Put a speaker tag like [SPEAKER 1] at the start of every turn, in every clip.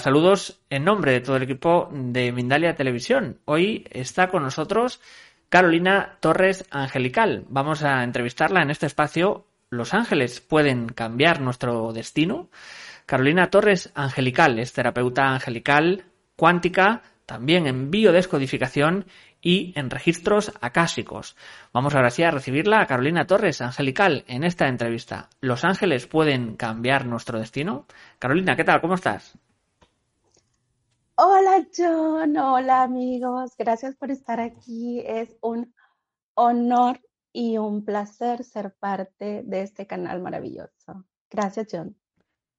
[SPEAKER 1] saludos en nombre de todo el equipo de Mindalia Televisión. Hoy está con nosotros Carolina Torres Angelical. Vamos a entrevistarla en este espacio. ¿Los ángeles pueden cambiar nuestro destino? Carolina Torres Angelical es terapeuta angelical, cuántica, también en biodescodificación y en registros acásicos. Vamos ahora sí a recibirla a Carolina Torres Angelical en esta entrevista. ¿Los ángeles pueden cambiar nuestro destino? Carolina, ¿qué tal? ¿Cómo estás?
[SPEAKER 2] Hola John, hola amigos, gracias por estar aquí. Es un honor y un placer ser parte de este canal maravilloso. Gracias John.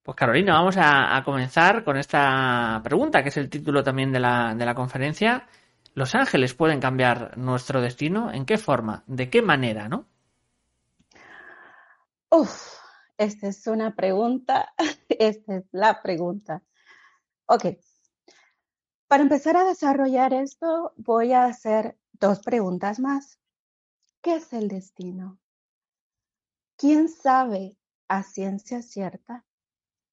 [SPEAKER 1] Pues Carolina, vamos a, comenzar con esta pregunta, que es el título también de la, de la conferencia. ¿Los ángeles pueden cambiar nuestro destino? ¿En qué forma? ¿De qué manera? ¿No?
[SPEAKER 2] Uf, esta es una pregunta, esta es la pregunta. Ok, para empezar a desarrollar esto, voy a hacer dos preguntas más. ¿Qué es el destino? ¿Quién sabe a ciencia cierta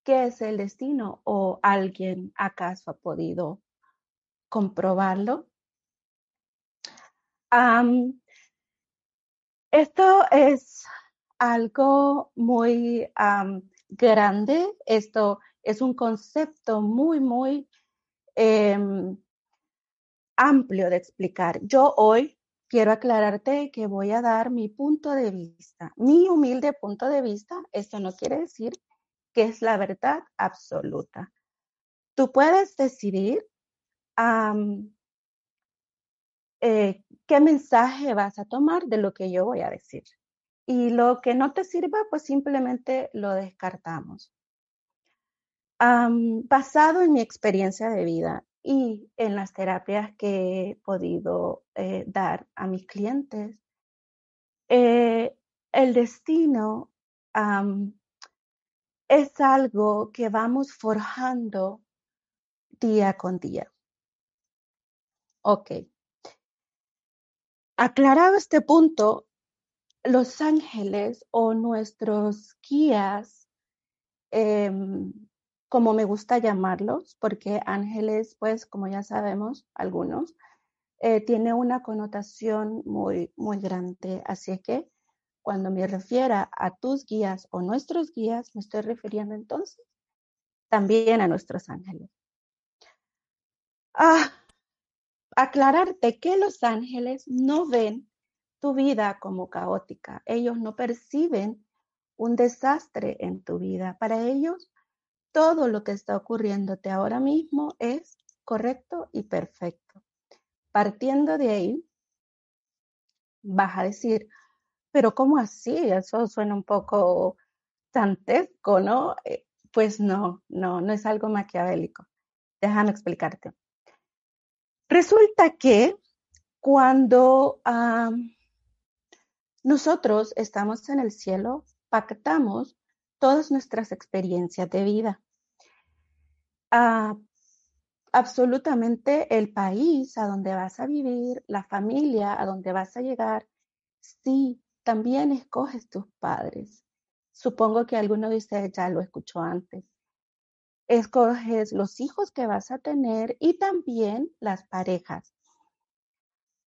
[SPEAKER 2] qué es el destino o alguien acaso ha podido comprobarlo? esto es algo muy grande, esto es un concepto muy, muy Em, amplio de explicar. Yo hoy quiero aclararte que voy a dar mi punto de vista, mi humilde punto de vista. Esto no quiere decir que es la verdad absoluta. Tú puedes decidir eh, qué mensaje vas a tomar de lo que yo voy a decir. Y lo que no te sirva, pues simplemente lo descartamos basado en mi experiencia de vida y en las terapias que he podido eh, dar a mis clientes, eh, el destino es algo que vamos forjando día con día. Ok. Aclarado este punto, los ángeles o nuestros guías em, como me gusta llamarlos, porque ángeles, pues como ya sabemos, algunos, eh, tiene una connotación muy, muy grande. Así que cuando me refiera a tus guías o nuestros guías, me estoy refiriendo entonces también a nuestros ángeles. Ah, aclararte que los ángeles no ven tu vida como caótica. Ellos no perciben un desastre en tu vida. Para ellos, todo lo que está ocurriéndote ahora mismo es correcto y perfecto. Partiendo de ahí, vas a decir, pero ¿cómo así? Eso suena un poco tantesco, ¿no? Eh, pues no, no, no es algo maquiavélico. Déjame explicarte. Resulta que cuando nosotros estamos en el cielo, pactamos todas nuestras experiencias de vida. Ah, absolutamente el país a donde vas a vivir, la familia a donde vas a llegar, sí, también escoges tus padres. Supongo que alguno de ustedes ya lo escuchó antes. Escoges los hijos que vas a tener y también las parejas.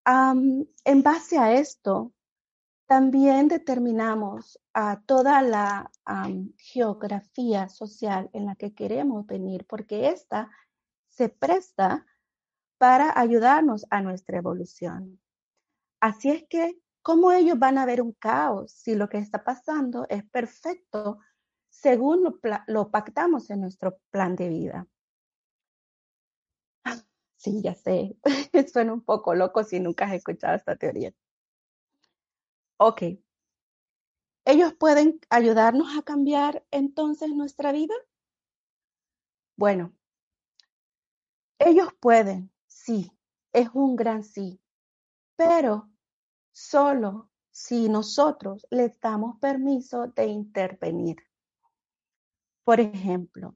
[SPEAKER 2] en base a esto, también determinamos a toda la geografía social en la que queremos venir, porque esta se presta para ayudarnos a nuestra evolución. Así es que, ¿cómo ellos van a ver un caos si lo que está pasando es perfecto según lo, lo pactamos en nuestro plan de vida? Sí, ya sé, suena un poco loco si nunca has escuchado esta teoría. Ok. ¿Ellos pueden ayudarnos a cambiar entonces nuestra vida? Bueno, ellos pueden, sí, es un gran sí, pero solo si nosotros les damos permiso de intervenir. Por ejemplo,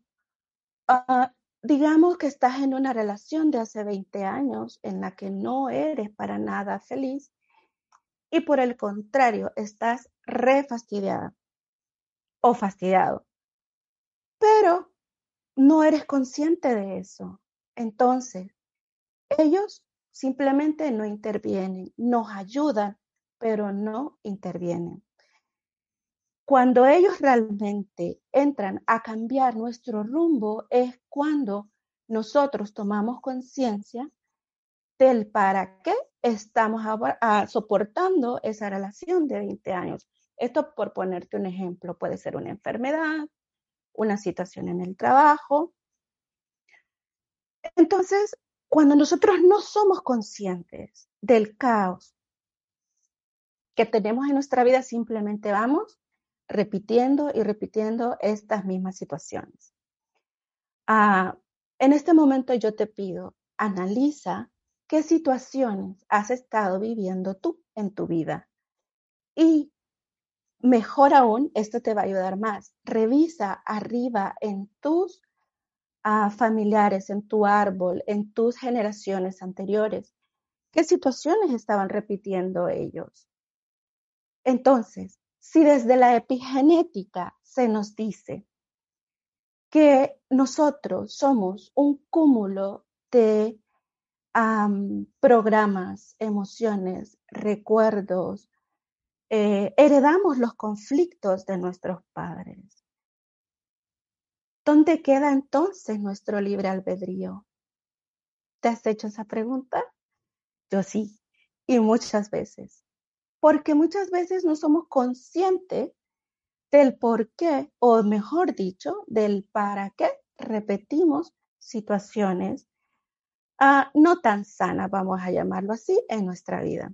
[SPEAKER 2] ah, digamos que estás en una relación de hace 20 años en la que no eres para nada feliz y por el contrario, estás re fastidiada o fastidiado, pero no eres consciente de eso. Entonces, ellos simplemente no intervienen, nos ayudan, pero no intervienen. Cuando ellos realmente entran a cambiar nuestro rumbo es cuando nosotros tomamos conciencia del para qué estamos soportando esa relación de 20 años. Esto por ponerte un ejemplo, puede ser una enfermedad, una situación en el trabajo. Entonces, cuando nosotros no somos conscientes del caos que tenemos en nuestra vida, simplemente vamos repitiendo y repitiendo estas mismas situaciones. Ah, en este momento yo te pido, analiza qué situaciones has estado viviendo tú en tu vida. Y mejor aún, esto te va a ayudar más. Revisa arriba en tus ah, familiares, en tu árbol, en tus generaciones anteriores, qué situaciones estaban repitiendo ellos. Entonces, si desde la epigenética se nos dice que nosotros somos un cúmulo de programas, emociones, recuerdos, eh, heredamos los conflictos de nuestros padres. ¿Dónde queda entonces nuestro libre albedrío? ¿Te has hecho esa pregunta? Yo sí, y muchas veces. Porque muchas veces no somos conscientes del por qué, o mejor dicho, del para qué repetimos situaciones no tan sana, vamos a llamarlo así, en nuestra vida.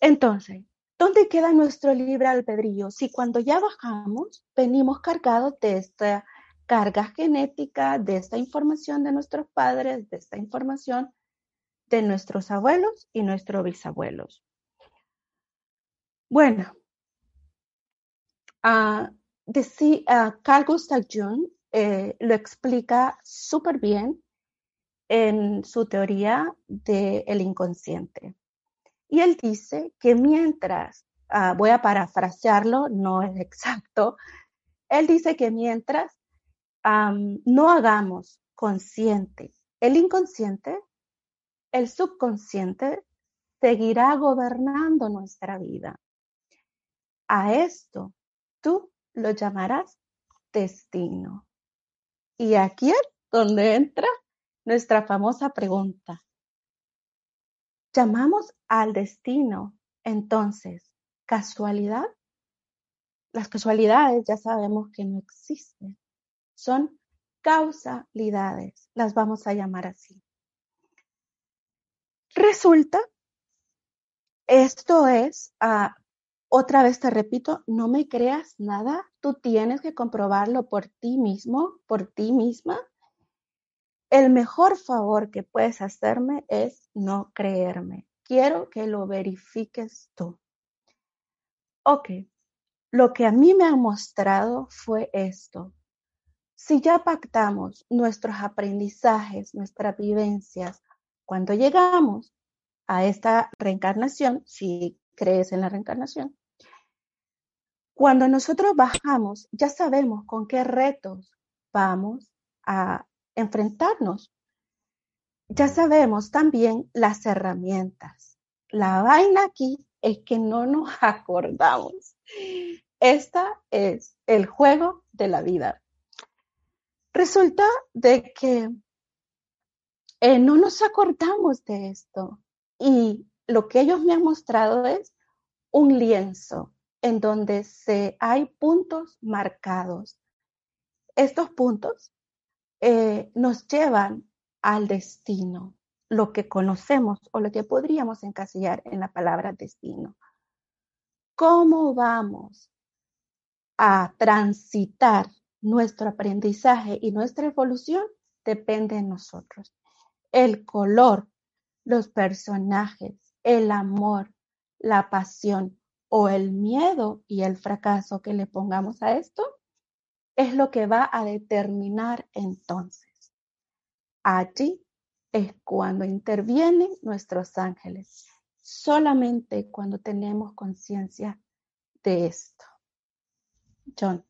[SPEAKER 2] Entonces, ¿dónde queda nuestro libre albedrío? Si cuando ya bajamos, venimos cargados de esta carga genética, de esta información de nuestros padres, de esta información de nuestros abuelos y nuestros bisabuelos. Bueno, uh, Carl Gustav Jung eh, lo explica súper bien en su teoría del inconsciente. Y él dice que mientras, ah, voy a parafrasearlo, no es exacto, él dice que mientras no hagamos consciente el inconsciente, el subconsciente seguirá gobernando nuestra vida. A esto tú lo llamarás destino. Y aquí es donde entra nuestra famosa pregunta. Llamamos al destino, entonces, casualidad. Las casualidades ya sabemos que no existen. Son causalidades, las vamos a llamar así. Resulta, esto es, ah, otra vez te repito, no me creas nada, tú tienes que comprobarlo por ti mismo, por ti misma, el mejor favor que puedes hacerme es no creerme. Quiero que lo verifiques tú. Ok, lo que a mí me ha mostrado fue esto. Si ya pactamos nuestros aprendizajes, nuestras vivencias, cuando llegamos a esta reencarnación, si crees en la reencarnación, cuando nosotros bajamos, ya sabemos con qué retos vamos a enfrentarnos. Ya sabemos también las herramientas. La vaina aquí es que no nos acordamos. Esta es el juego de la vida. Resulta de que eh, no nos acordamos de esto y lo que ellos me han mostrado es un lienzo en donde se, hay puntos marcados. Estos puntos eh, nos llevan al destino, lo que conocemos o lo que podríamos encasillar en la palabra destino. ¿Cómo vamos a transitar nuestro aprendizaje y nuestra evolución? Depende de nosotros. El color, los personajes, el amor, la pasión o el miedo y el fracaso que le pongamos a esto es lo que va a determinar entonces. Allí es cuando intervienen nuestros ángeles, solamente cuando tenemos conciencia de esto. John.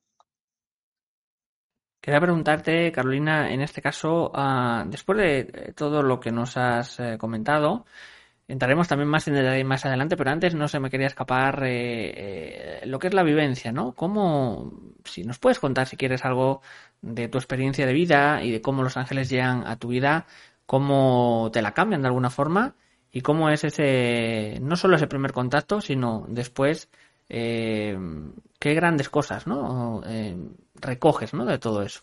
[SPEAKER 1] Quería preguntarte, Carolina, en este caso, ah, después de todo lo que nos has eh, comentado, entraremos también más en detalle más adelante, pero antes no se me quería escapar eh, eh, lo que es la vivencia, ¿no? ¿Cómo, si nos puedes contar si quieres algo de tu experiencia de vida y de cómo los ángeles llegan a tu vida, cómo te la cambian de alguna forma y cómo es ese, no solo ese primer contacto, sino después eh, qué grandes cosas, ¿no? Recoges, ¿no? De todo eso.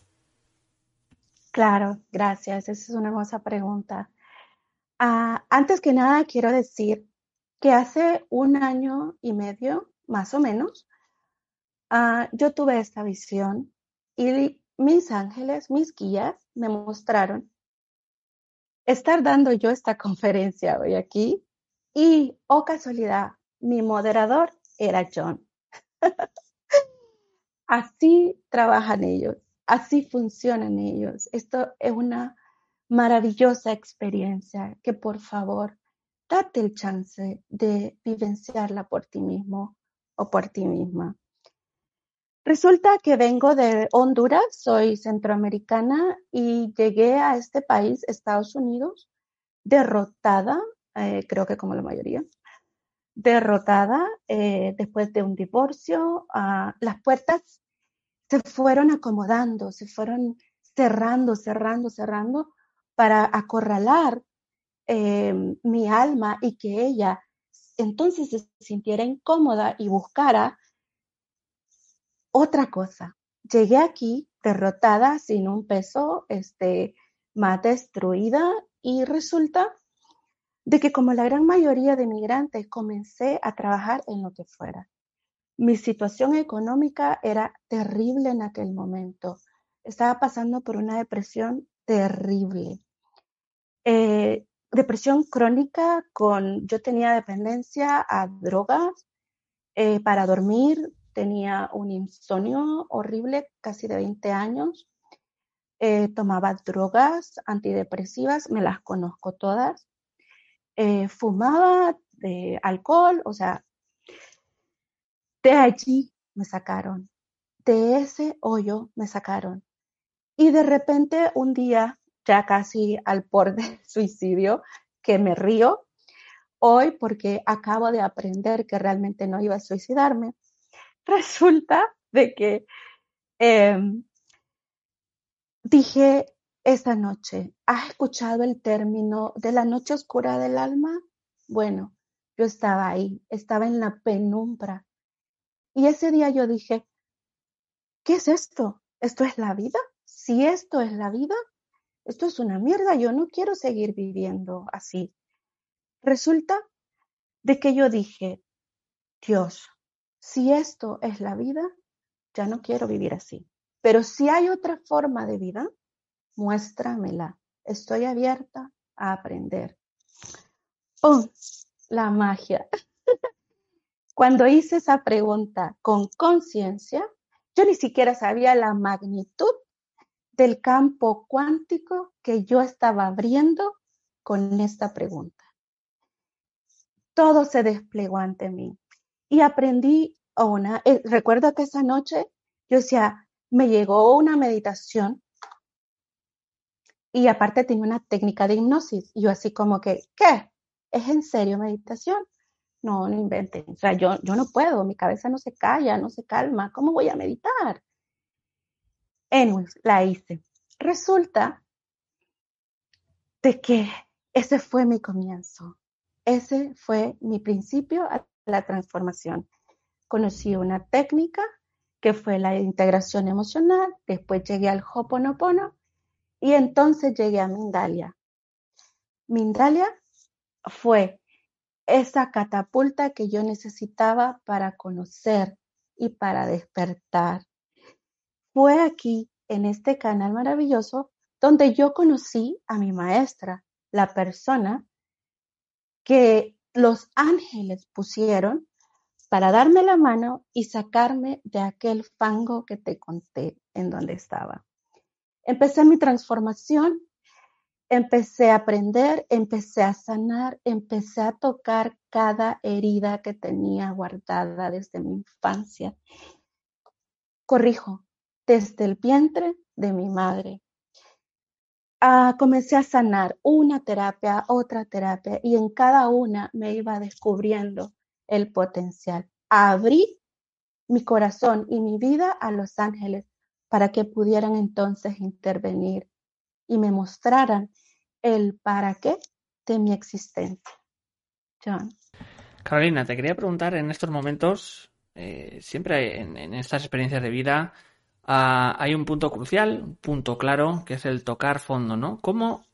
[SPEAKER 2] Claro, gracias. Esa es una hermosa pregunta. Ah, antes que nada, quiero decir que hace un año y medio, más o menos, ah, yo tuve esta visión y mis ángeles, mis guías, me mostraron estar dando yo esta conferencia hoy aquí y, oh casualidad, mi moderador era John. así trabajan ellos, así funcionan ellos. Esto es una maravillosa experiencia que por favor, date el chance de vivenciarla por ti mismo o por ti misma. Resulta que vengo de Honduras, soy centroamericana y llegué a este país, Estados Unidos, derrotada, eh, creo que como la mayoría, derrotada eh, después de un divorcio. Ah, las puertas se fueron acomodando, se fueron cerrando, cerrando, cerrando para acorralar em, mi alma y que ella entonces se sintiera incómoda y buscara otra cosa. Llegué aquí derrotada, sin un peso, este, más destruida y resulta de que como la gran mayoría de migrantes comencé a trabajar en lo que fuera. Mi situación económica era terrible en aquel momento. Estaba pasando por una depresión terrible. Eh, depresión crónica con, yo tenía dependencia a drogas eh, para dormir, tenía un insomnio horrible, casi de 20 años. Eh, tomaba drogas antidepresivas, me las conozco todas. Fumaba de alcohol, o sea, de allí me sacaron, de ese hoyo me sacaron. Y de repente un día, ya casi al borde suicidio, que me río hoy porque acabo de aprender que realmente no iba a suicidarme, resulta de que em, dije, esta noche, ¿has escuchado el término de la noche oscura del alma? Bueno, yo estaba ahí, estaba en la penumbra. Y ese día yo dije, ¿qué es esto? ¿Esto es la vida? Si esto es la vida, esto es una mierda, yo no quiero seguir viviendo así. Resulta de que yo dije, Dios, si esto es la vida, ya no quiero vivir así. Pero si hay otra forma de vida, muéstramela. Estoy abierta a aprender. ¡Pum! La magia. Cuando hice esa pregunta con conciencia, yo ni siquiera sabía la magnitud del campo cuántico que yo estaba abriendo con esta pregunta. Todo se desplegó ante mí y aprendí una, eh, recuerdo que esa noche yo decía, me llegó una meditación y aparte tenía una técnica de hipnosis. Y yo así como que, ¿qué? ¿Es en serio meditación? no, no inventen. O sea, yo, yo no puedo, mi cabeza no se calla, no se calma. ¿Cómo voy a meditar? Anyways, la hice. Resulta de que ese fue mi comienzo. Ese fue mi principio a la transformación. Conocí una técnica que fue la integración emocional, después llegué al Hoponopono y entonces llegué a Mindalia. Mindalia fue esa catapulta que yo necesitaba para conocer y para despertar. Fue aquí, en este canal maravilloso, donde yo conocí a mi maestra, la persona que los ángeles pusieron para darme la mano y sacarme de aquel fango que te conté en donde estaba. Empecé mi transformación empecé a aprender, empecé a sanar, empecé a tocar cada herida que tenía guardada desde mi infancia. Corrijo, desde el vientre de mi madre. Ah, comencé a sanar una terapia, otra terapia, y en cada una me iba descubriendo el potencial. Abrí mi corazón y mi vida a los ángeles para que pudieran entonces intervenir y me mostraran el para qué de mi existencia. John.
[SPEAKER 1] Carolina, te quería preguntar en estos momentos, eh, siempre en, estas experiencias de vida, ah, hay un punto crucial, un punto claro, que es el tocar fondo, ¿no? ¿Cómo,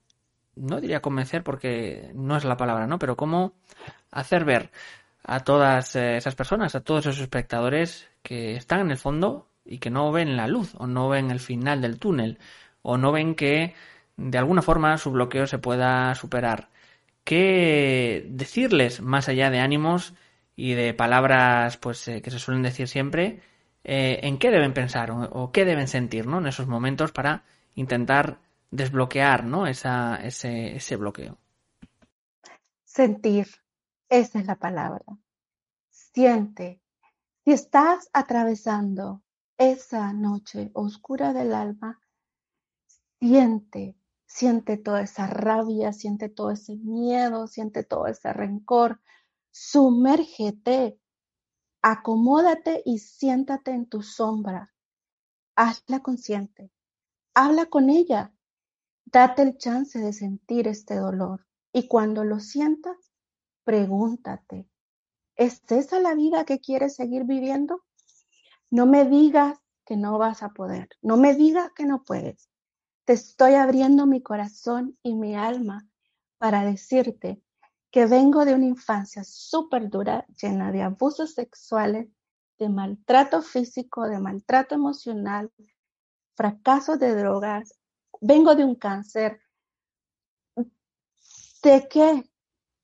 [SPEAKER 1] no diría convencer porque no es la palabra, ¿no? Pero cómo hacer ver a todas eh, esas personas, a todos esos espectadores que están en el fondo y que no ven la luz o no ven el final del túnel o no ven que de alguna forma su bloqueo se pueda superar. ¿Qué decirles más allá de ánimos y de palabras pues eh, que se suelen decir siempre? Eh, ¿En qué deben pensar o, qué deben sentir ¿no? en esos momentos para intentar desbloquear ¿no? Esa, ese, ese bloqueo?
[SPEAKER 2] Sentir, esa es la palabra. Siente. Si estás atravesando esa noche oscura del alma, siente Siente toda esa rabia, siente todo ese miedo, siente todo ese rencor. Sumérgete, acomódate y siéntate en tu sombra. Hazla consciente. Habla con ella. Date el chance de sentir este dolor. Y cuando lo sientas, pregúntate, ¿es esa la vida que quieres seguir viviendo? No me digas que no vas a poder. No me digas que no puedes. Te estoy abriendo mi corazón y mi alma para decirte que vengo de una infancia súper dura, llena de abusos sexuales, de maltrato físico, de maltrato emocional, fracaso de drogas, vengo de un cáncer. ¿De qué?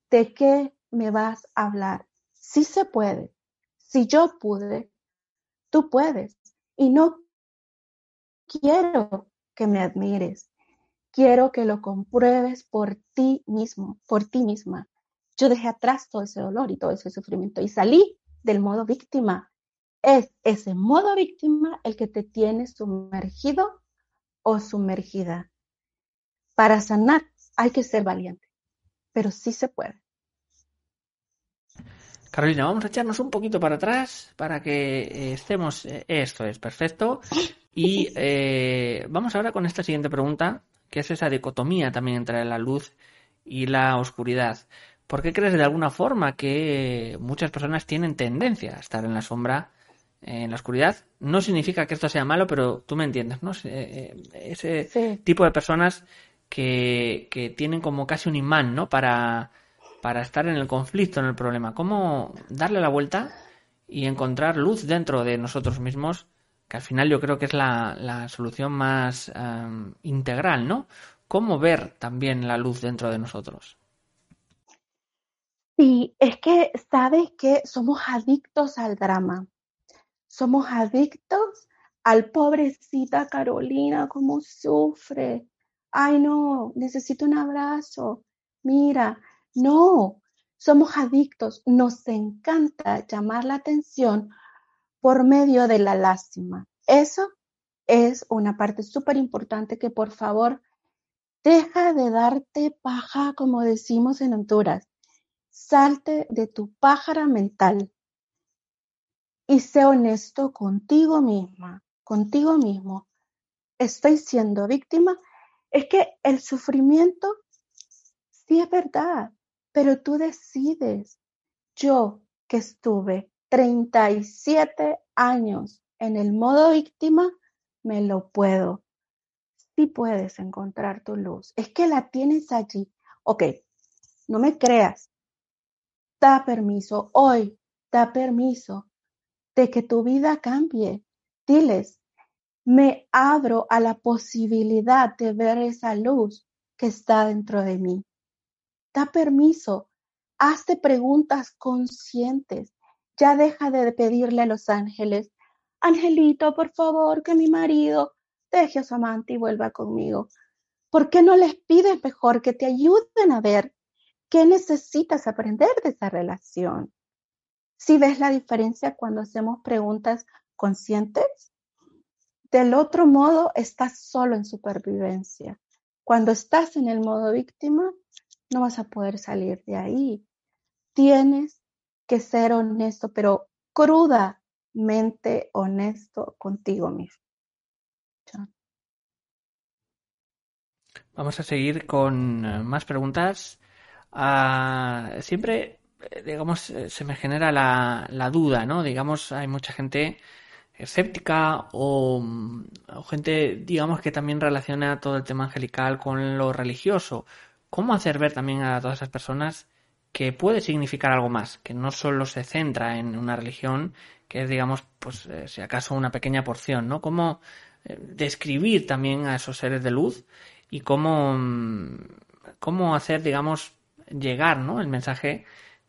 [SPEAKER 2] ¿De qué me vas a hablar? Si se puede. Si yo pude, tú puedes. Y no quiero que me admires. Quiero que lo compruebes por ti mismo, por ti misma. Yo dejé atrás todo ese dolor y todo ese sufrimiento y salí del modo víctima. Es ese modo víctima el que te tiene sumergido o sumergida. Para sanar hay que ser valiente, pero sí se puede.
[SPEAKER 1] Carolina, vamos a echarnos un poquito para atrás para que eh, estemos. Eh, esto es perfecto. Y eh, vamos ahora con esta siguiente pregunta, que es esa dicotomía también entre la luz y la oscuridad. ¿Por qué crees de alguna forma que muchas personas tienen tendencia a estar en la sombra, en la oscuridad? No significa que esto sea malo, pero tú me entiendes, ¿no? Ese tipo de personas que, que tienen como casi un imán, ¿no? Para para estar en el conflicto, en el problema. ¿Cómo darle la vuelta y encontrar luz dentro de nosotros mismos? Que al final yo creo que es la, solución más em, integral, ¿no? ¿Cómo ver también la luz dentro de nosotros?
[SPEAKER 2] Sí, es que sabes que somos adictos al drama. Somos adictos al pobrecita Carolina, cómo sufre. Ay, no, necesito un abrazo. Mira, no, somos adictos. Nos encanta llamar la atención por medio de la lástima. Eso es una parte súper importante que por favor deja de darte paja, como decimos en Honduras. Salte de tu pájara mental y sé honesto contigo misma, contigo mismo. Estoy siendo víctima. Es que el sufrimiento sí es verdad, pero tú decides. Yo que estuve 37 años en el modo víctima, me lo puedo. Sí puedes encontrar tu luz. Es que la tienes allí. Ok, no me creas. Da permiso hoy, da permiso de que tu vida cambie. Diles, me abro a la posibilidad de ver esa luz que está dentro de mí. Da permiso, hazte preguntas conscientes. Ya deja de pedirle a los ángeles, Angelito, por favor, que mi marido deje a su amante y vuelva conmigo. ¿Por qué no les pides mejor que te ayuden a ver qué necesitas aprender de esa relación? Si ves la diferencia cuando hacemos preguntas conscientes, del otro modo estás solo en supervivencia. Cuando estás en el modo víctima, no vas a poder salir de ahí. Tienes que ser honesto, pero crudamente honesto contigo mismo.
[SPEAKER 1] Vamos a seguir con eh, más preguntas. Ah, siempre eh, digamos, eh, se me genera la, la, duda, ¿no? Digamos, hay mucha gente escéptica o, o, gente, digamos, que también relaciona todo el tema angelical con lo religioso. ¿Cómo hacer ver también a todas esas personas que puede significar algo más, que no solo se centra en una religión, que es, digamos, pues, eh, si acaso una pequeña porción, ¿no? Cómo describir también a esos seres de luz y cómo, mm, cómo hacer, digamos, llegar, ¿no? El mensaje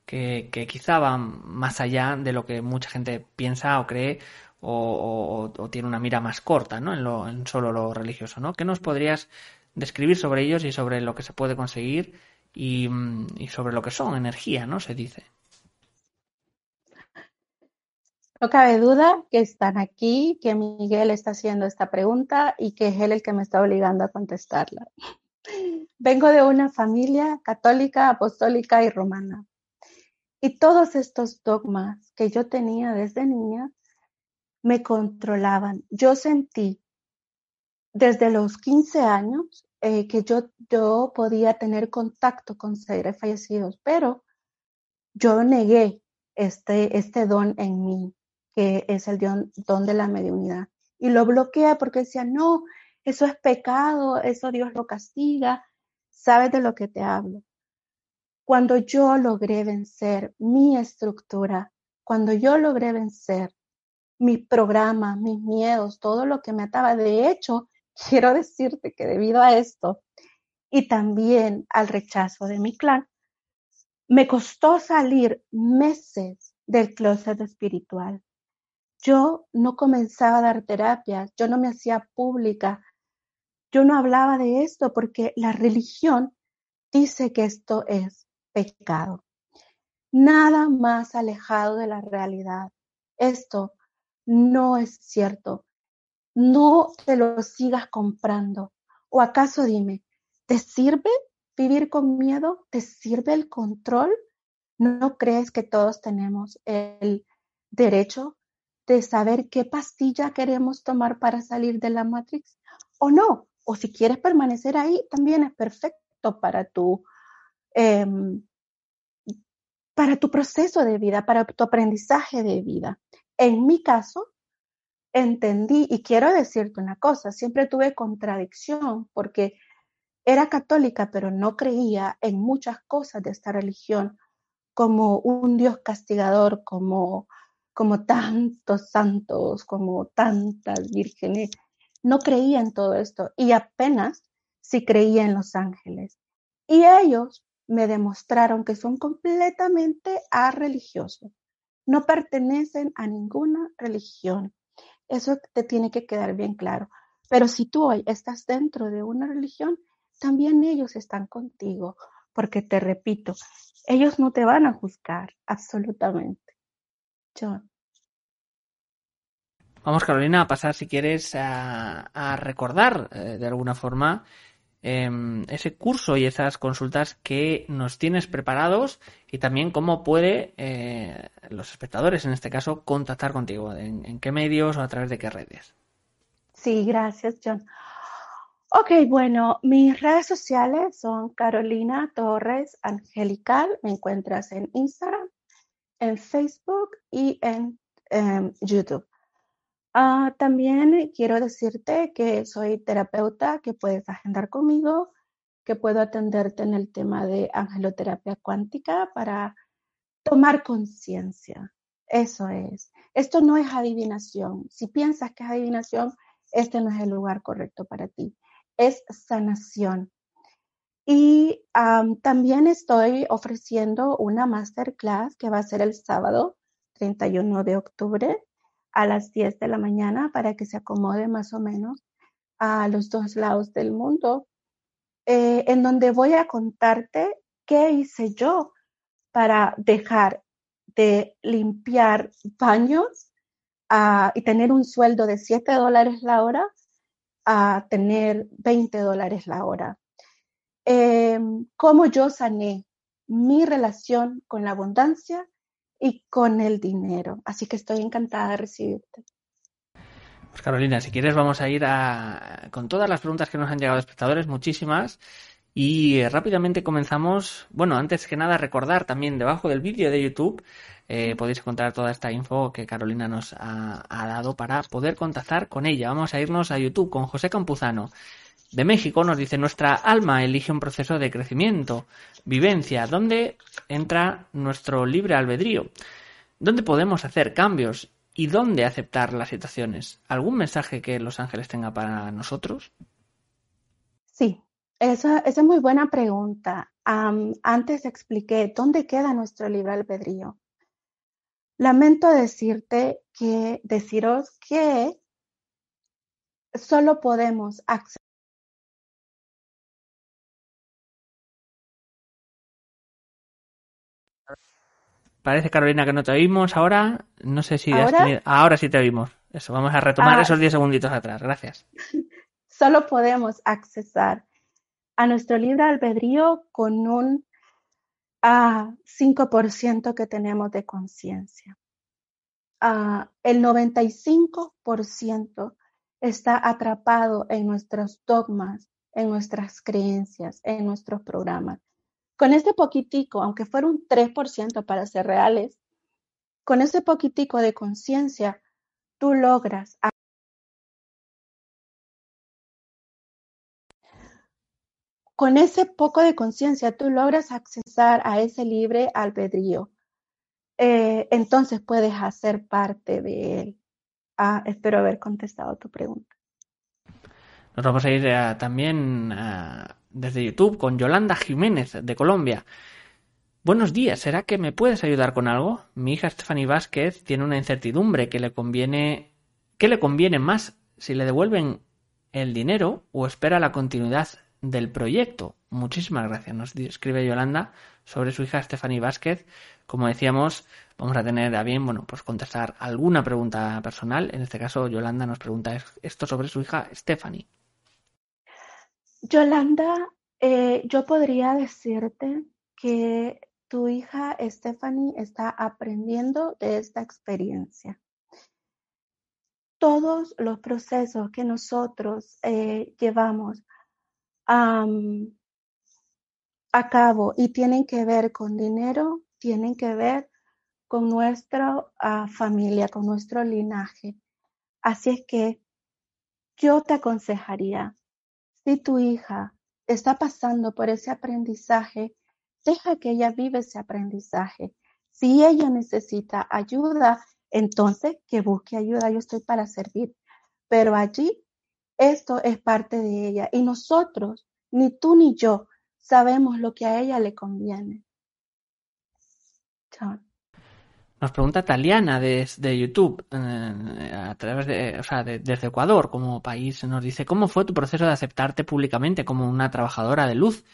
[SPEAKER 1] que, quizá va más allá de lo que mucha gente piensa o cree o, tiene una mira más corta ¿no? en, lo, en solo lo religioso. ¿no? ¿Qué nos podrías describir sobre ellos y sobre lo que se puede conseguir y, y sobre lo que son energía, ¿no? Se dice.
[SPEAKER 2] No cabe duda que están aquí, que Miguel está haciendo esta pregunta y que es él el que me está obligando a contestarla. Vengo de una familia católica, apostólica y romana. Y todos estos dogmas que yo tenía desde niña me controlaban. Yo sentí desde los 15 años eh, que yo, yo podía tener contacto con seres fallecidos, pero yo negué este, este don en mí, que es el don, don de la mediunidad. Y lo bloqueé porque decía, no, eso es pecado, eso Dios lo castiga. ¿Sabes de lo que te hablo? Cuando yo logré vencer mi estructura, cuando yo logré vencer mis programas, mis miedos, todo lo que me ataba, de hecho, quiero decirte que debido a esto y también al rechazo de mi clan, me costó salir meses del closet espiritual. Yo no comenzaba a dar terapias, yo no me hacía pública, yo no hablaba de esto porque la religión dice que esto es pecado. Nada más alejado de la realidad. Esto no es cierto. No te lo sigas comprando. ¿O acaso dime, ¿te sirve vivir con miedo? ¿Te sirve el control? ¿No crees que todos tenemos el derecho de saber qué pastilla queremos tomar para salir de la Matrix? ¿O no? O si quieres permanecer ahí, también es perfecto para tu Em, para tu proceso de vida, para tu aprendizaje de vida. En mi caso, entendí, y quiero decirte una cosa, siempre tuve contradicción porque era católica, pero no creía en muchas cosas de esta religión, como un Dios castigador, como, como tantos santos, como tantas vírgenes. No creía en todo esto y apenas si creía en los ángeles. Y ellos me demostraron que son completamente religiosos. No pertenecen a ninguna religión. Eso te tiene que quedar bien claro. Pero si tú hoy estás dentro de una religión, también ellos están contigo, porque te repito, ellos no te van a juzgar absolutamente. John.
[SPEAKER 1] Vamos, Carolina, a pasar, si quieres, a, recordar eh, de alguna forma em, ese curso y esas consultas que nos tienes preparados y también cómo puede eh, los espectadores, en este caso, contactar contigo, en, qué medios o a través de qué redes.
[SPEAKER 2] Sí, gracias, John. Ok, bueno, mis redes sociales son Carolina Torres Angelical. Me encuentras en Instagram, en Facebook y en em, YouTube. Ah, también quiero decirte que soy terapeuta, que puedes agendar conmigo, que puedo atenderte en el tema de angeloterapia cuántica para tomar conciencia. Eso es. Esto no es adivinación. Si piensas que es adivinación, este no es el lugar correcto para ti. Es sanación. Y también estoy ofreciendo una masterclass que va a ser el sábado 31 de octubre a las 10 de la mañana para que se acomode más o menos a los dos lados del mundo, eh, en donde voy a contarte qué hice yo para dejar de limpiar baños ah, y tener un sueldo de 7 dólares la hora a tener 20 dólares la hora. Em, cómo yo sané mi relación con la abundancia y con el dinero. Así que estoy encantada de recibirte.
[SPEAKER 1] Pues Carolina, si quieres vamos a ir a, con todas las preguntas que nos han llegado espectadores, muchísimas. Y eh, rápidamente comenzamos. Bueno, antes que nada recordar también debajo del vídeo de YouTube eh, podéis encontrar toda esta info que Carolina nos ha, ha, dado para poder contactar con ella. Vamos a irnos a YouTube con José Campuzano de México nos dice nuestra alma elige un proceso de crecimiento, vivencia, donde entra nuestro libre albedrío, dónde podemos hacer cambios y dónde aceptar las situaciones. ¿Algún mensaje que los ángeles tenga para nosotros?
[SPEAKER 2] Sí, esa, esa es muy buena pregunta. antes expliqué dónde queda nuestro libre albedrío. Lamento decirte que, deciros que solo podemos acceder
[SPEAKER 1] Parece, Carolina, que no te oímos ahora. No sé si ¿Ahora? ahora sí te oímos. Eso, vamos a retomar ah. esos 10 segunditos atrás. Gracias.
[SPEAKER 2] Solo podemos accesar a nuestro libre albedrío con un 5% ah, que tenemos de conciencia. Ah, el 95% está atrapado en nuestros dogmas, en nuestras creencias, en nuestros programas. Con ese poquitico, aunque fuera un 3% para ser reales, con ese poquitico de conciencia, tú logras con ese poco de conciencia tú logras accesar a ese libre albedrío. Eh, entonces puedes hacer parte de él. Ah, espero haber contestado tu pregunta.
[SPEAKER 1] Nos vamos a ir también a desde YouTube con Yolanda Jiménez de Colombia. Buenos días, ¿será que me puedes ayudar con algo? Mi hija Stephanie Vázquez tiene una incertidumbre que le conviene ¿qué le conviene más si le devuelven el dinero o espera la continuidad del proyecto? Muchísimas gracias. Nos escribe Yolanda sobre su hija Stephanie Vázquez. Como decíamos, vamos a tener a bien, bueno, pues contestar alguna pregunta personal. En este caso, Yolanda nos pregunta esto sobre su hija Stephanie.
[SPEAKER 2] Yolanda, eh, yo podría decirte que tu hija Stephanie está aprendiendo de esta experiencia. Todos los procesos que nosotros eh, llevamos a cabo y tienen que ver con dinero, tienen que ver con nuestra ah, familia, con nuestro linaje. Así es que yo te aconsejaría si tu hija está pasando por ese aprendizaje, deja que ella vive ese aprendizaje. Si ella necesita ayuda, entonces que busque ayuda. Yo estoy para servir. Pero allí, esto es parte de ella. Y nosotros, ni tú ni yo, sabemos lo que a ella le conviene.
[SPEAKER 1] Nos pregunta Taliana desde YouTube, eh, a través de, o sea, desde Ecuador como país, nos dice, ¿cómo fue tu proceso de aceptarte públicamente como una trabajadora de luz?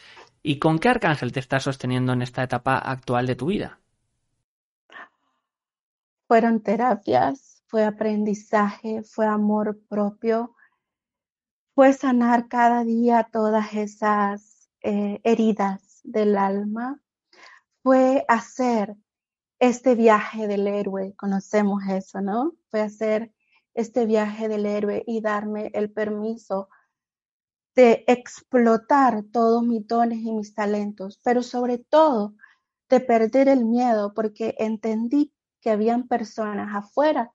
[SPEAKER 1] ¿Y con qué arcángel te estás sosteniendo en esta etapa actual de tu vida?
[SPEAKER 2] Fueron terapias, fue aprendizaje, fue amor propio, fue sanar cada día todas esas eh, heridas del alma, fue hacer este viaje del héroe, conocemos eso, ¿no? Fue hacer este viaje del héroe y darme el permiso de explotar todos mis dones y mis talentos, pero sobre todo de perder el miedo porque entendí que habían personas afuera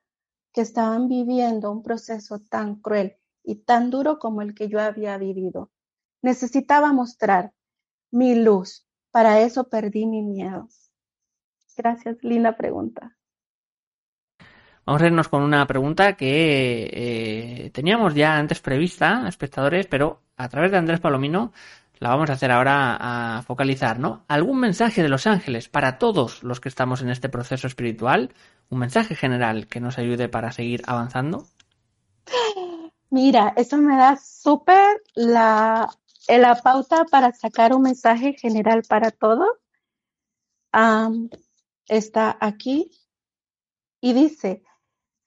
[SPEAKER 2] que estaban viviendo un proceso tan cruel y tan duro como el que yo había vivido. Necesitaba mostrar mi luz. Para eso perdí mi miedo. Gracias, linda pregunta.
[SPEAKER 1] Vamos a irnos con una pregunta que eh, teníamos ya antes prevista, espectadores, pero a través de Andrés Palomino la vamos a hacer ahora a focalizar, ¿no? ¿Algún mensaje de los ángeles para todos los que estamos en este proceso espiritual? ¿Un mensaje general que nos ayude para seguir avanzando?
[SPEAKER 2] Mira, eso me da súper la, la pauta para sacar un mensaje general para todos. Está aquí y dice,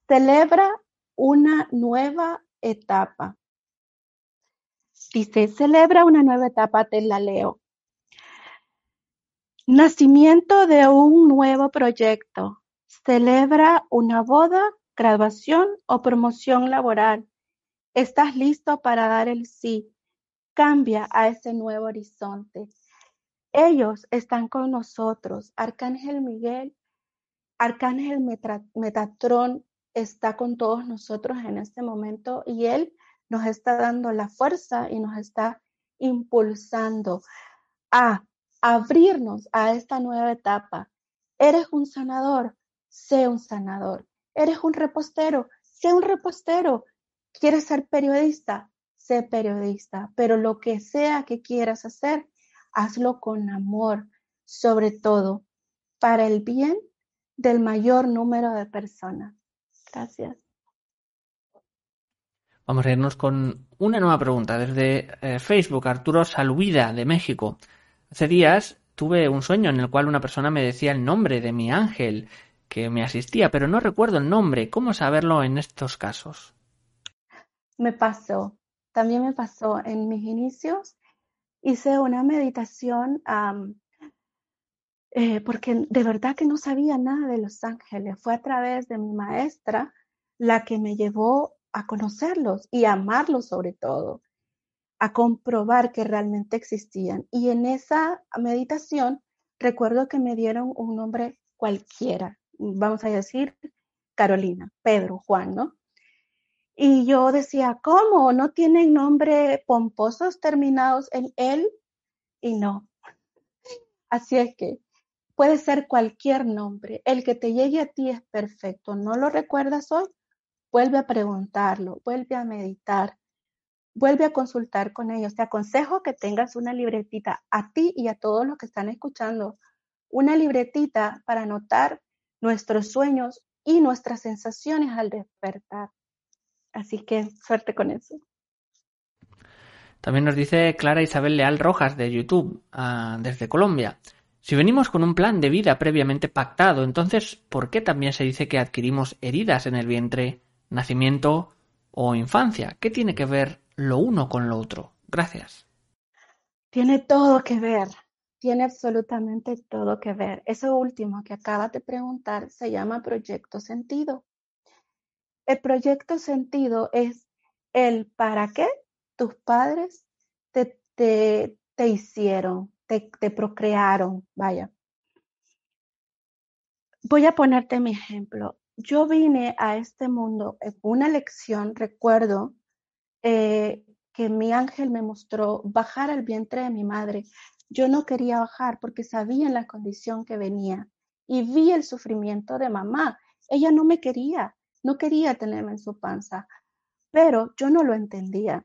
[SPEAKER 2] celebra una nueva etapa. Dice, celebra una nueva etapa, te la leo. Nacimiento de un nuevo proyecto. Celebra una boda, graduación o promoción laboral. Estás listo para dar el sí. Cambia a ese nuevo horizonte. Ellos están con nosotros. Arcángel Miguel, Arcángel Metatrón está con todos nosotros en este momento y él nos está dando la fuerza y nos está impulsando a abrirnos a esta nueva etapa. Eres un sanador, sé un sanador. Eres un repostero, sé un repostero. ¿Quieres ser periodista? Sé periodista. Pero lo que sea que quieras hacer, hazlo con amor, sobre todo para el bien del mayor número de personas. Gracias.
[SPEAKER 1] Vamos a irnos con una nueva pregunta desde eh, Facebook, Arturo Salvida, de México. Hace días tuve un sueño en el cual una persona me decía el nombre de mi ángel que me asistía, pero no recuerdo el nombre. ¿Cómo saberlo en estos casos?
[SPEAKER 2] Me pasó, también me pasó en mis inicios. Hice una meditación eh, porque de verdad que no sabía nada de los ángeles. Fue a través de mi maestra la que me llevó a conocerlos y a amarlos sobre todo, a comprobar que realmente existían. Y en esa meditación recuerdo que me dieron un nombre cualquiera, vamos a decir Carolina, Pedro, Juan, ¿no? Y yo decía, ¿cómo? ¿No tienen nombre pomposos terminados en él? Y no. Así es que puede ser cualquier nombre. El que te llegue a ti es perfecto. ¿No lo recuerdas hoy? Vuelve a preguntarlo, vuelve a meditar, vuelve a consultar con ellos. Te aconsejo que tengas una libretita a ti y a todos los que están escuchando, una libretita para anotar nuestros sueños y nuestras sensaciones al despertar. Así que suerte con eso.
[SPEAKER 1] También nos dice Clara Isabel Leal Rojas de YouTube, ah, desde Colombia. Si venimos con un plan de vida previamente pactado, entonces, ¿por qué también se dice que adquirimos heridas en el vientre nacimiento o infancia. ¿Qué tiene que ver lo uno con lo otro? Gracias.
[SPEAKER 2] Tiene todo que ver, tiene absolutamente todo que ver. Eso último que acabas de preguntar se llama proyecto sentido. El proyecto sentido es el para qué tus padres te, te, hicieron, te, te procrearon, vaya. Voy a ponerte mi ejemplo yo vine a este mundo en una lección, recuerdo eh, que mi ángel me mostró bajar al vientre de mi madre. Yo no quería bajar porque sabía en la condición que venía y vi el sufrimiento de mamá. Ella no me quería, no quería tenerme en su panza, pero yo no lo entendía.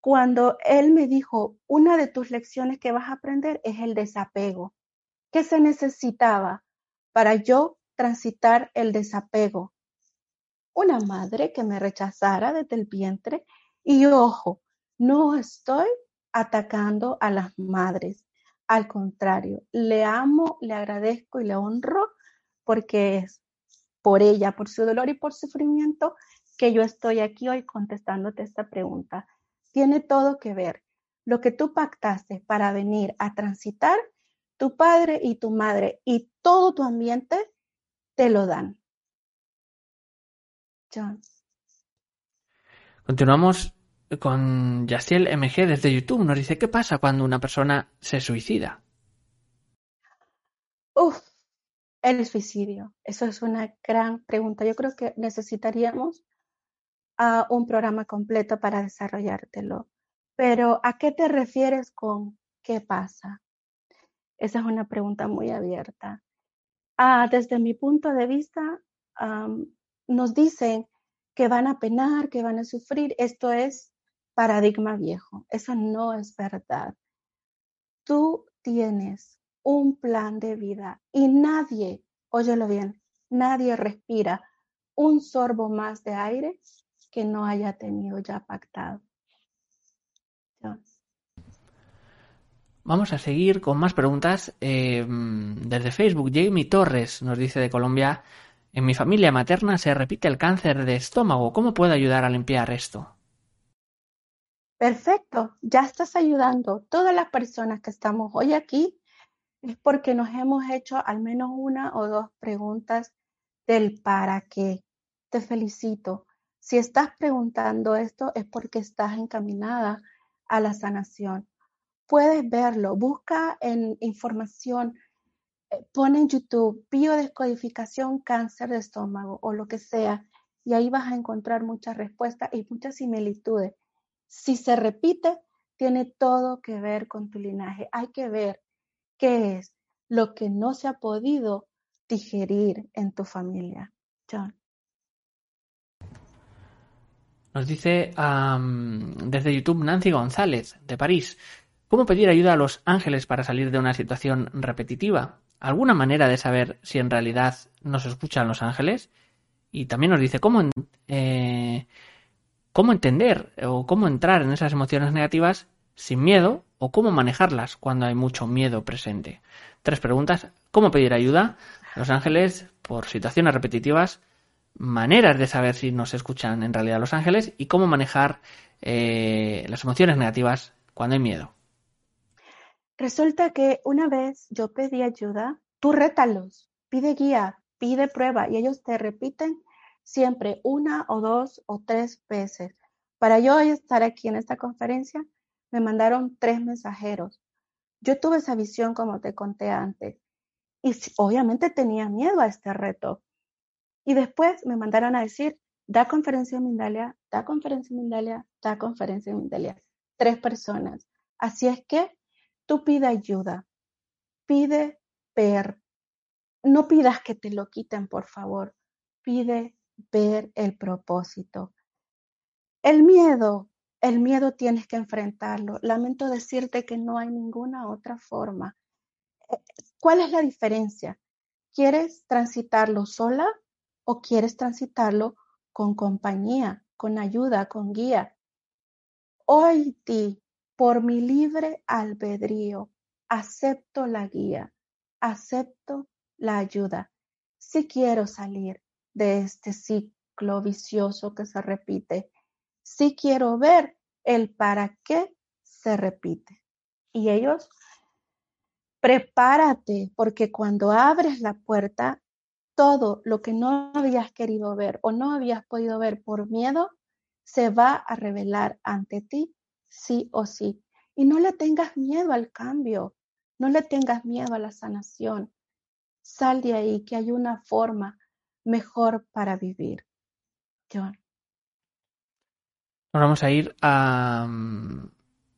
[SPEAKER 2] Cuando él me dijo, una de tus lecciones que vas a aprender es el desapego, ¿qué se necesitaba para yo transitar el desapego. Una madre que me rechazara desde el vientre y ojo, no estoy atacando a las madres. Al contrario, le amo, le agradezco y le honro porque es por ella, por su dolor y por su sufrimiento que yo estoy aquí hoy contestándote esta pregunta. Tiene todo que ver. Lo que tú pactaste para venir a transitar, tu padre y tu madre y todo tu ambiente te lo dan. John.
[SPEAKER 1] Continuamos con Yaciel MG desde YouTube. Nos dice, ¿qué pasa cuando una persona se suicida?
[SPEAKER 2] Uf, el suicidio. Eso es una gran pregunta. Yo creo que necesitaríamos uh, un programa completo para desarrollártelo. Pero, ¿a qué te refieres con qué pasa? Esa es una pregunta muy abierta. Uh, desde mi punto de vista, nos dicen que van a penar, que van a sufrir. Esto es paradigma viejo. Eso no es verdad. Tú tienes un plan de vida y nadie, óyelo bien, nadie respira un sorbo más de aire que no haya tenido ya pactado.
[SPEAKER 1] Vamos a seguir con más preguntas. Eh, desde Facebook, Jamie Torres nos dice de Colombia, en mi familia materna se repite el cáncer de estómago. ¿Cómo puedo ayudar a limpiar esto?
[SPEAKER 2] Perfecto, ya estás ayudando. Todas las personas que estamos hoy aquí es porque nos hemos hecho al menos una o dos preguntas del para qué. Te felicito. Si estás preguntando esto es porque estás encaminada a la sanación. Puedes verlo, busca en información, eh, pone en YouTube biodescodificación cáncer de estómago o lo que sea, y ahí vas a encontrar muchas respuestas y muchas similitudes. Si se repite, tiene todo que ver con tu linaje. Hay que ver qué es lo que no se ha podido digerir en tu familia. John.
[SPEAKER 1] Nos dice desde YouTube Nancy González, de París. ¿Cómo pedir ayuda a los ángeles para salir de una situación repetitiva? ¿Alguna manera de saber si en realidad nos escuchan los ángeles? Y también nos dice cómo, eh, cómo entender o cómo entrar en esas emociones negativas sin miedo o cómo manejarlas cuando hay mucho miedo presente. Tres preguntas. ¿Cómo pedir ayuda los ángeles por situaciones repetitivas? Maneras de saber si nos escuchan en realidad los ángeles y cómo manejar eh, las emociones negativas cuando hay miedo.
[SPEAKER 2] Resulta que una vez yo pedí ayuda, tú rétalos, pide guía, pide prueba y ellos te repiten siempre una o dos o tres veces. Para yo estar aquí en esta conferencia, me mandaron tres mensajeros. Yo tuve esa visión como te conté antes y obviamente tenía miedo a este reto. Y después me mandaron a decir, da conferencia en Mindalia, da conferencia en Mindalia, da conferencia en Mindalia. Tres personas. Así es que tú pide ayuda, pide ver. No pidas que te lo quiten, por favor. Pide ver el propósito. El miedo el miedo tienes que enfrentarlo. Lamento decirte que no hay ninguna otra forma. Eh, ¿Cuál es la diferencia? ¿Quieres transitarlo sola o quieres transitarlo con compañía, con ayuda, con guía? Hoy ti, por mi libre albedrío, acepto la guía, acepto la ayuda. Si quiero salir de este ciclo vicioso que se repite, sí quiero ver el para qué se repite. Y ellos, prepárate, porque cuando abres la puerta, todo lo que no habías querido ver o no habías podido ver por miedo, se va a revelar ante ti, sí o sí. Y no le tengas miedo al cambio, no le tengas miedo a la sanación. Sal de ahí, que hay una forma mejor para vivir. John.
[SPEAKER 1] Nos vamos a ir a,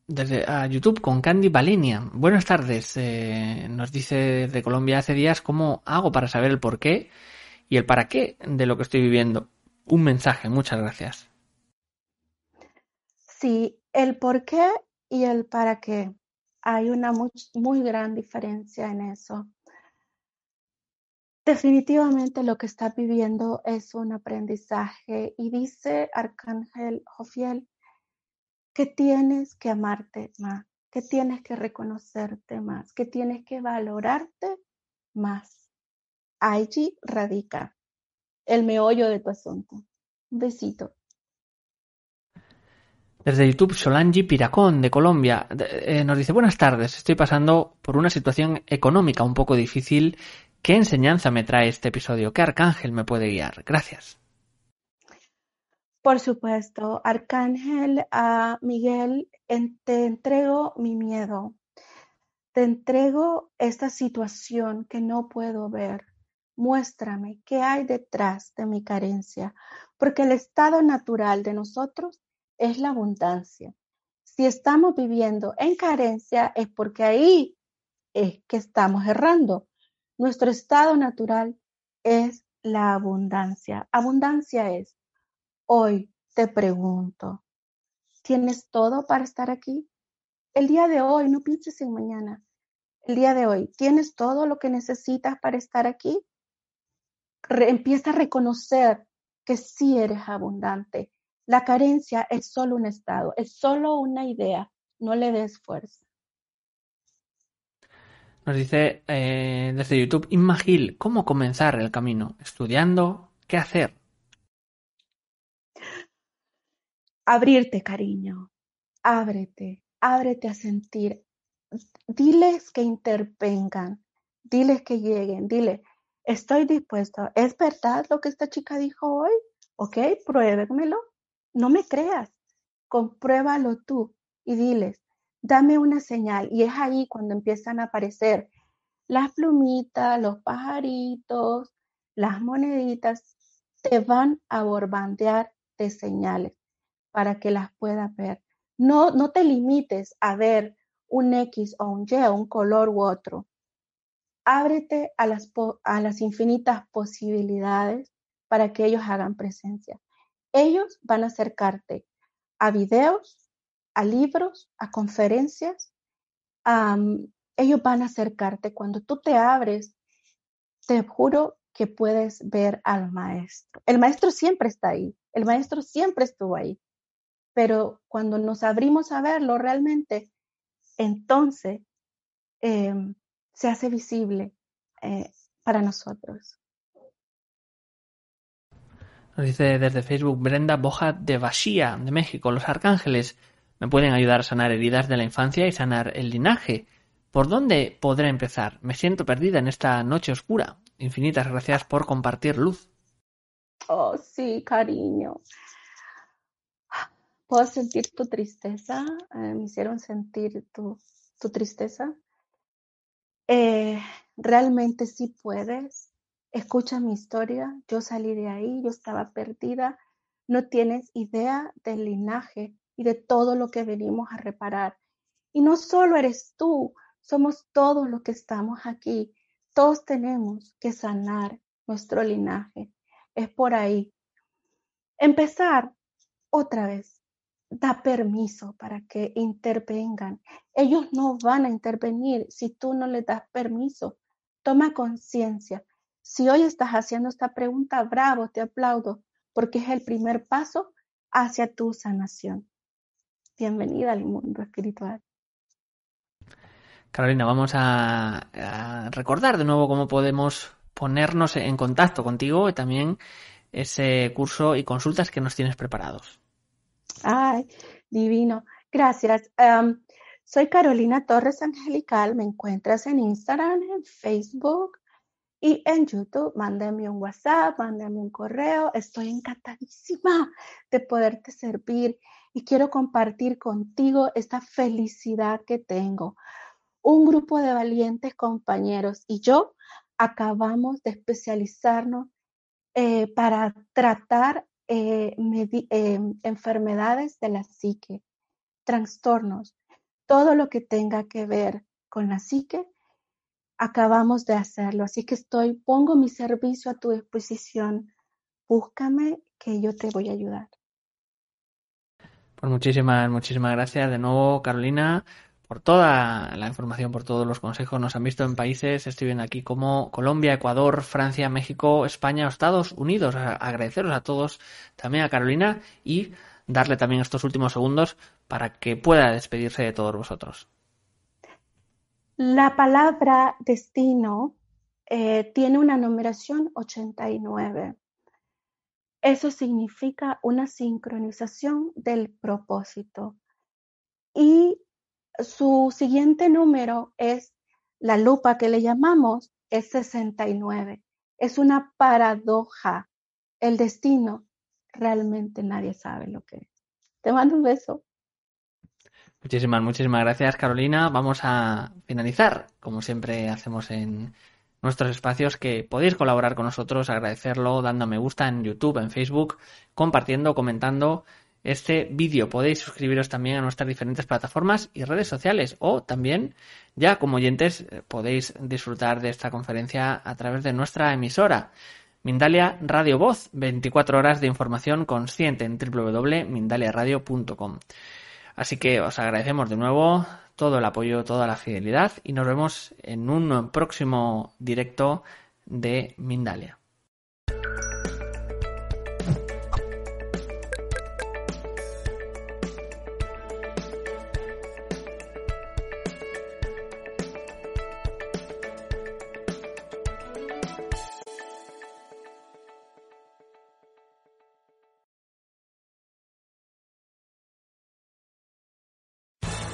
[SPEAKER 1] desde, a YouTube con Candy Balenia. Buenas tardes. Eh, nos dice de Colombia hace días cómo hago para saber el por qué y el para qué de lo que estoy viviendo. Un mensaje. Muchas gracias.
[SPEAKER 2] Sí, el por qué y el para qué. Hay una muy gran diferencia en eso. Definitivamente lo que está viviendo es un aprendizaje y dice Arcángel Jofiel que tienes que amarte más, que tienes que reconocerte más, que tienes que valorarte más. Allí radica el meollo de tu asunto. Un besito.
[SPEAKER 1] Desde YouTube, Solangi Piracón, de Colombia, eh, nos dice, buenas tardes, estoy pasando por una situación económica un poco difícil. ¿Qué enseñanza me trae este episodio? ¿Qué arcángel me puede guiar? Gracias.
[SPEAKER 2] Por supuesto, Arcángel a Miguel, te entrego mi miedo, te entrego esta situación que no puedo ver. Muéstrame qué hay detrás de mi carencia, porque el estado natural de nosotros es la abundancia. Si estamos viviendo en carencia es porque ahí es que estamos errando. Nuestro estado natural es la abundancia. Abundancia es, hoy te pregunto, ¿tienes todo para estar aquí? El día de hoy, no pienses en mañana. El día de hoy, ¿tienes todo lo que necesitas para estar aquí? empieza a reconocer que sí eres abundante, la carencia es solo un estado, es solo una idea, no le des fuerza.
[SPEAKER 1] Nos dice eh, desde YouTube, Inmagil, ¿cómo comenzar el camino? ¿Estudiando? ¿Qué hacer?
[SPEAKER 2] Abrirte, cariño. Ábrete, ábrete a sentir. Diles que intervengan, diles que lleguen, dile, estoy dispuesto. ¿Es verdad lo que esta chica dijo hoy? Ok, pruébemelo no me creas, compruébalo tú y diles, dame una señal. Y es ahí cuando empiezan a aparecer las plumitas, los pajaritos, las moneditas, te van a borbandear de señales para que las puedas ver. No, no te limites a ver un X o un Y, un color u otro. Ábrete a las, a las infinitas posibilidades para que ellos hagan presencia. Ellos van a acercarte a videos, a libros, a conferencias. ellos van a acercarte. Cuando tú te abres, te juro que puedes ver al maestro. El maestro siempre está ahí. El maestro siempre estuvo ahí. Pero cuando nos abrimos a verlo realmente, entonces em, se hace visible eh, para nosotros.
[SPEAKER 1] Nos dice desde Facebook Brenda Boja de Bashía, de México. Los arcángeles me pueden ayudar a sanar heridas de la infancia y sanar el linaje. ¿Por dónde podré empezar? Me siento perdida en esta noche oscura. Infinitas gracias por compartir luz.
[SPEAKER 2] Oh, sí, cariño. ¿Puedo sentir tu tristeza? Eh, me hicieron sentir tu, tristeza. Eh, realmente sí puedes escucha mi historia, yo salí de ahí, yo estaba perdida, no tienes idea del linaje y de todo lo que venimos a reparar. Y no solo eres tú, somos todos los que estamos aquí. Todos tenemos que sanar nuestro linaje. Es por ahí. Empezar otra vez. Da permiso para que intervengan. Ellos no van a intervenir si tú no les das permiso. Toma conciencia si hoy estás haciendo esta pregunta, bravo, te aplaudo, porque es el primer paso hacia tu sanación. Bienvenida al mundo espiritual.
[SPEAKER 1] Carolina, vamos a, recordar de nuevo cómo podemos ponernos en contacto contigo y también ese curso y consultas que nos tienes preparados.
[SPEAKER 2] Ay, divino. Gracias. Em, soy Carolina Torres Angelical. Me encuentras en Instagram, en Facebook, y en YouTube, mándame un WhatsApp, mándame un correo. Estoy encantadísima de poderte servir y quiero compartir contigo esta felicidad que tengo. Un grupo de valientes compañeros y yo acabamos de especializarnos eh, para tratar eh, eh, enfermedades de la psique, trastornos, todo lo que tenga que ver con la psique acabamos de hacerlo. Así que estoy, pongo mi servicio a tu disposición. Búscame que yo te voy a ayudar.
[SPEAKER 1] Pues muchísimas, muchísimas gracias de nuevo, Carolina, por toda la información, por todos los consejos. Nos han visto en países, estoy viendo aquí como Colombia, Ecuador, Francia, México, España Estados Unidos. Agradeceros a todos, también a Carolina y darle también estos últimos segundos para que pueda despedirse de todos vosotros.
[SPEAKER 2] La palabra destino eh, tiene una numeración 89. Eso significa una sincronización del propósito. Y su siguiente número es la lupa que le llamamos, es 69. Es una paradoja. El destino realmente nadie sabe lo que es. Te mando un beso.
[SPEAKER 1] Muchísimas, muchísimas gracias, Carolina. Vamos a finalizar, como siempre hacemos en nuestros espacios, que podéis colaborar con nosotros, agradecerlo, dando me gusta en YouTube, en Facebook, compartiendo, comentando este vídeo. Podéis suscribiros también a nuestras diferentes plataformas y redes sociales o también, ya como oyentes, podéis disfrutar de esta conferencia a través de nuestra emisora. Mindalia Radio Voz, 24 horas de información consciente en www.mindaliaradio.com. Así que os agradecemos de nuevo todo el apoyo, toda la fidelidad y nos vemos en un próximo directo de Mindalia.